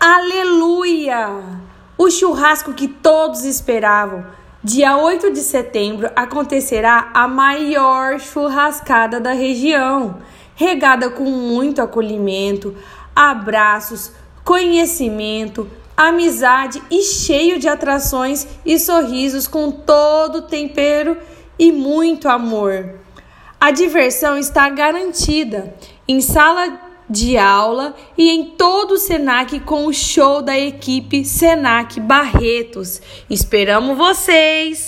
Aleluia! O churrasco que todos esperavam. Dia 8 de setembro acontecerá a maior churrascada da região, regada com muito acolhimento, abraços, conhecimento, amizade e cheio de atrações e sorrisos com todo tempero e muito amor. A diversão está garantida em sala de aula e em todo o Senac com o show da equipe Senac Barretos. Esperamos vocês!